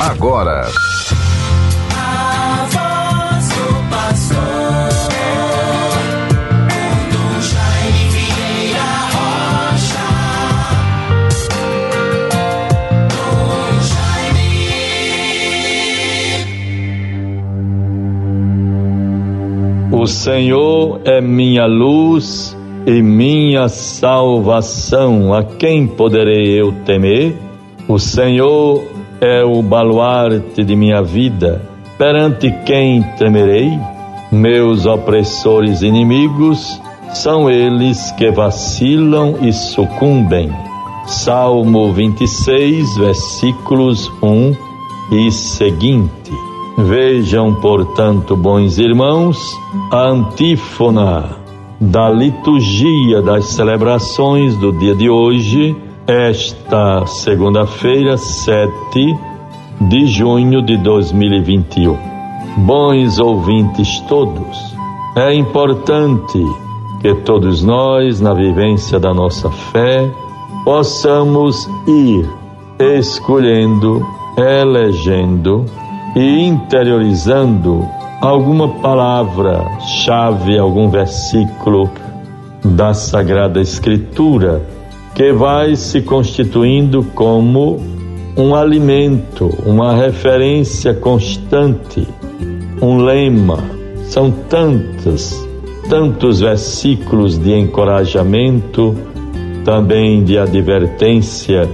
agora. O Senhor é minha luz e minha salvação. A quem poderei eu temer? O Senhor é o baluarte de minha vida. Perante quem temerei? Meus opressores inimigos são eles que vacilam e sucumbem. Salmo 26, versículos 1 e seguinte. Vejam, portanto, bons irmãos, a antífona da liturgia das celebrações do dia de hoje, esta segunda-feira, 7 de junho de 2021. Bons ouvintes todos, é importante que todos nós, na vivência da nossa fé, possamos ir escolhendo, elegendo e interiorizando alguma palavra chave, algum versículo da Sagrada Escritura que vai se constituindo como um alimento, uma referência constante, um lema. São tantos, tantos versículos de encorajamento, também de advertência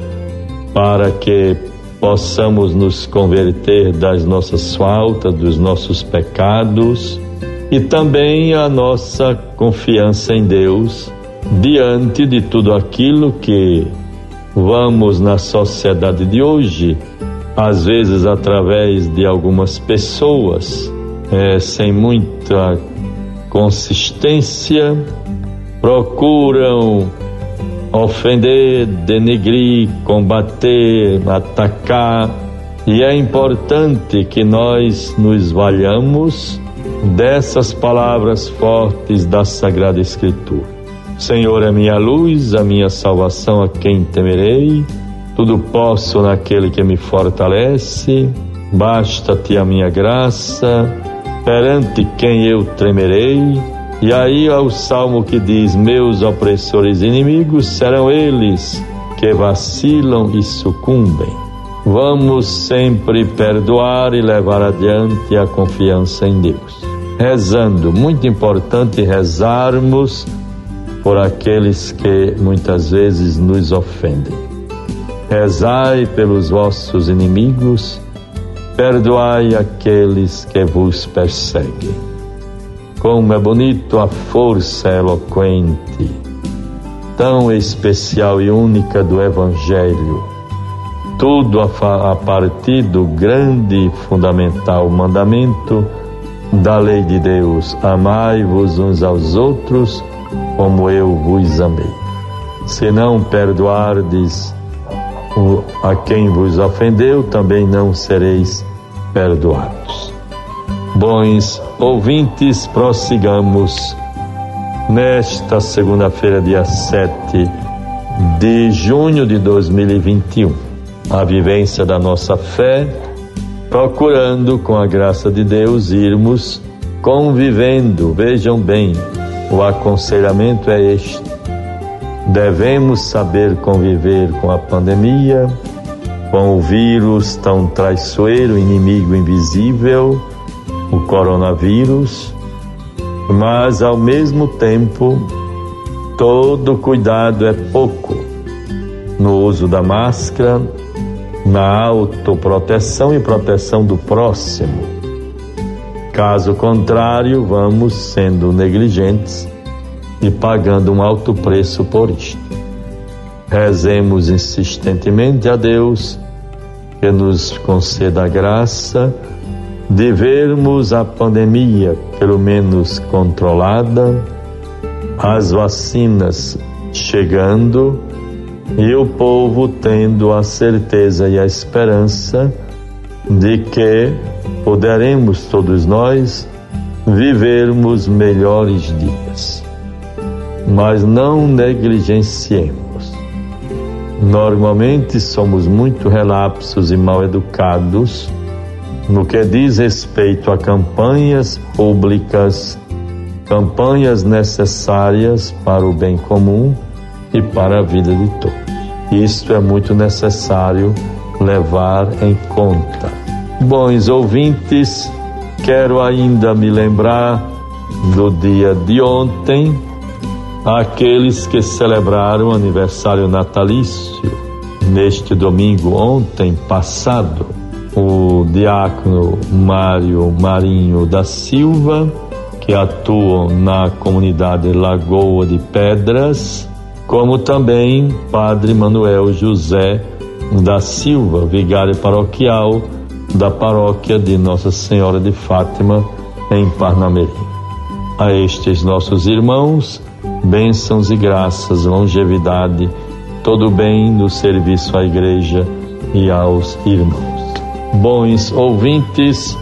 para que possamos nos converter das nossas faltas, dos nossos pecados e também a nossa confiança em Deus diante de tudo aquilo que vamos na sociedade de hoje, às vezes através de algumas pessoas é, sem muita consistência, procuram ofender, denegrir, combater, atacar. E é importante que nós nos valhamos dessas palavras fortes da Sagrada Escritura. Senhor é minha luz, a minha salvação, a quem temerei. Tudo posso naquele que me fortalece. Basta-te a minha graça, perante quem eu tremerei. E aí há o salmo que diz: Meus opressores inimigos serão eles que vacilam e sucumbem. Vamos sempre perdoar e levar adiante a confiança em Deus. Rezando, muito importante rezarmos por aqueles que muitas vezes nos ofendem. Rezai pelos vossos inimigos, perdoai aqueles que vos perseguem. Como é bonito a força eloquente, tão especial e única do Evangelho. Tudo a, a partir do grande e fundamental mandamento da lei de Deus: amai-vos uns aos outros como eu vos amei. Se não perdoardes a quem vos ofendeu, também não sereis perdoados. Bons ouvintes, prossigamos nesta segunda-feira, dia 7 de junho de 2021, a vivência da nossa fé, procurando, com a graça de Deus, irmos convivendo, vejam bem, o aconselhamento é este: devemos saber conviver com a pandemia, com o vírus tão traiçoeiro, inimigo invisível, o coronavírus, mas ao mesmo tempo, todo cuidado é pouco no uso da máscara, na autoproteção e proteção do próximo Caso contrário, vamos sendo negligentes e pagando um alto preço por isto. Rezemos insistentemente a Deus que nos conceda a graça de vermos a pandemia pelo menos controlada, as vacinas chegando e o povo tendo a certeza e a esperança de que poderemos todos nós vivermos melhores dias. Mas não negligenciemos Normalmente somos muito relapsos e mal educados no que diz respeito a campanhas públicas, campanhas necessárias para o bem comum e para a vida de todos. Isto é muito necessário levar em conta. Bons ouvintes, quero ainda me lembrar do dia de ontem, aqueles que celebraram o aniversário natalício. Neste domingo ontem passado o diácono Mário Marinho da Silva, que atua na comunidade Lagoa de Pedras, como também Padre Manuel José da Silva, vigário paroquial da paróquia de Nossa Senhora de Fátima, em Parnamirim. A estes nossos irmãos, bênçãos e graças, longevidade, todo bem no serviço à igreja e aos irmãos. Bons ouvintes,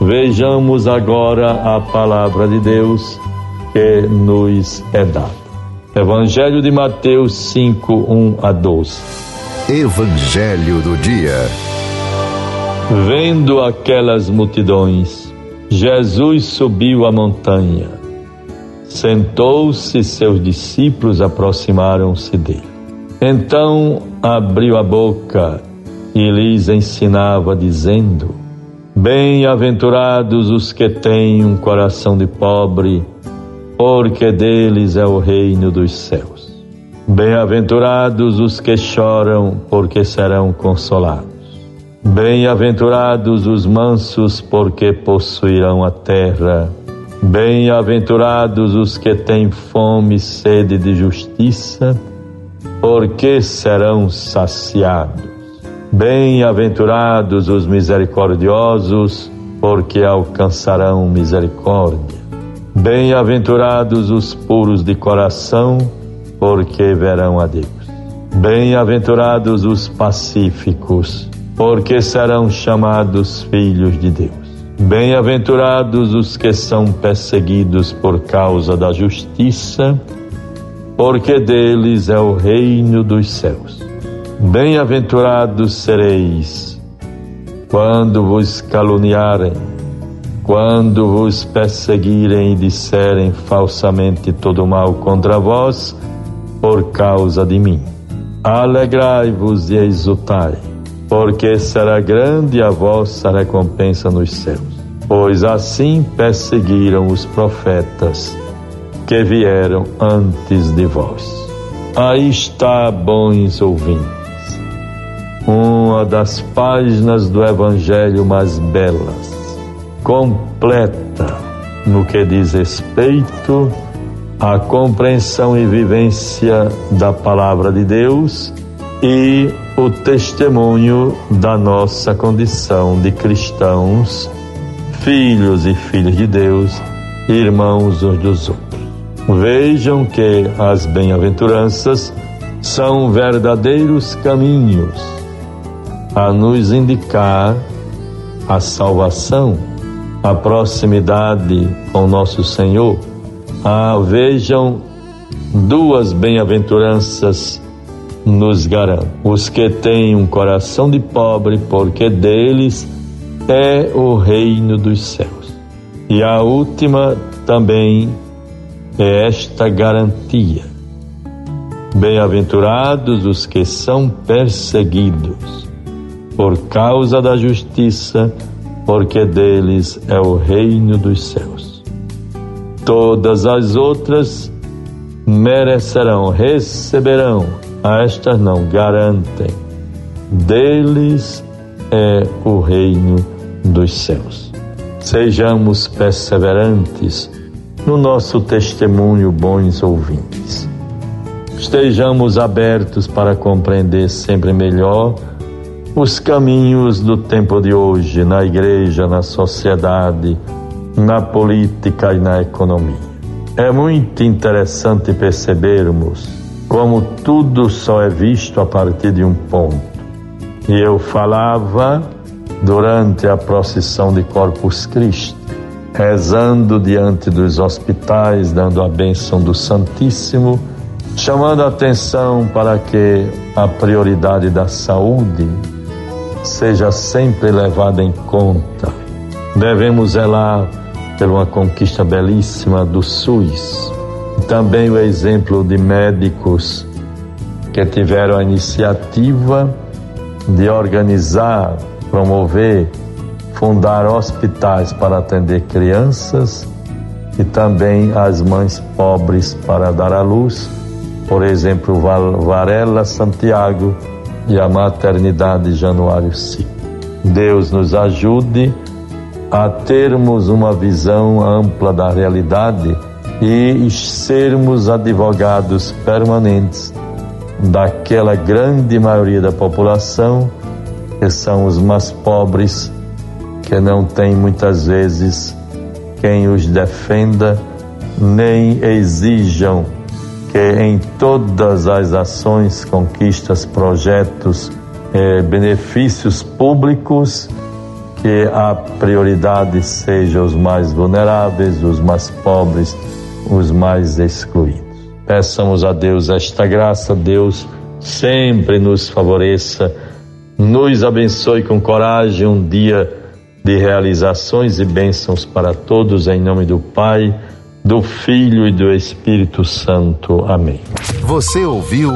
vejamos agora a palavra de Deus que nos é dada. Evangelho de Mateus 5, 1 a 12. Evangelho do Dia. Vendo aquelas multidões, Jesus subiu a montanha. Sentou-se, seus discípulos aproximaram-se dele. Então abriu a boca e lhes ensinava, dizendo: Bem-aventurados os que têm um coração de pobre, porque deles é o reino dos céus. Bem-aventurados os que choram, porque serão consolados. Bem-aventurados os mansos, porque possuirão a terra. Bem-aventurados os que têm fome e sede de justiça, porque serão saciados. Bem-aventurados os misericordiosos, porque alcançarão misericórdia. Bem-aventurados os puros de coração, porque verão a Deus. Bem-aventurados os pacíficos, porque serão chamados filhos de Deus. Bem-aventurados os que são perseguidos por causa da justiça, porque deles é o reino dos céus. Bem-aventurados sereis quando vos caluniarem, quando vos perseguirem e disserem falsamente todo mal contra vós, por causa de mim. Alegrai-vos e exultai, porque será grande a vossa recompensa nos céus. Pois assim perseguiram os profetas que vieram antes de vós. Aí está, bons ouvintes uma das páginas do Evangelho mais belas, completa no que diz respeito à compreensão e vivência da palavra de Deus e o testemunho da nossa condição de cristãos, filhos e filhas de Deus, irmãos uns dos outros. Vejam que as bem-aventuranças são verdadeiros caminhos a nos indicar a salvação, a proximidade com nosso Senhor. Ah, vejam, duas bem-aventuranças nos garantem. Os que têm um coração de pobre, porque deles é o reino dos céus. E a última também é esta garantia. Bem-aventurados os que são perseguidos por causa da justiça, porque deles é o reino dos céus. Todas as outras merecerão, receberão, estas não garantem. Deles é o reino dos céus. Sejamos perseverantes no nosso testemunho, bons ouvintes. Estejamos abertos para compreender sempre melhor os caminhos do tempo de hoje na igreja, na sociedade, na política e na economia. É muito interessante percebermos como tudo só é visto a partir de um ponto. E eu falava durante a procissão de Corpus Christi, rezando diante dos hospitais, dando a bênção do Santíssimo, chamando a atenção para que a prioridade da saúde seja sempre levada em conta. Devemos zelar uma conquista belíssima do SUS. Também o exemplo de médicos que tiveram a iniciativa de organizar, promover, fundar hospitais para atender crianças e também as mães pobres para dar à luz, por exemplo, Varela Santiago e a maternidade Januário Si. Deus nos ajude a termos uma visão ampla da realidade e sermos advogados permanentes daquela grande maioria da população que são os mais pobres, que não tem muitas vezes quem os defenda, nem exijam que em todas as ações, conquistas, projetos, eh, benefícios públicos, que a prioridade seja os mais vulneráveis, os mais pobres, os mais excluídos. Peçamos a Deus esta graça, Deus sempre nos favoreça, nos abençoe com coragem um dia de realizações e bênçãos para todos, em nome do Pai, do Filho e do Espírito Santo. Amém. Você ouviu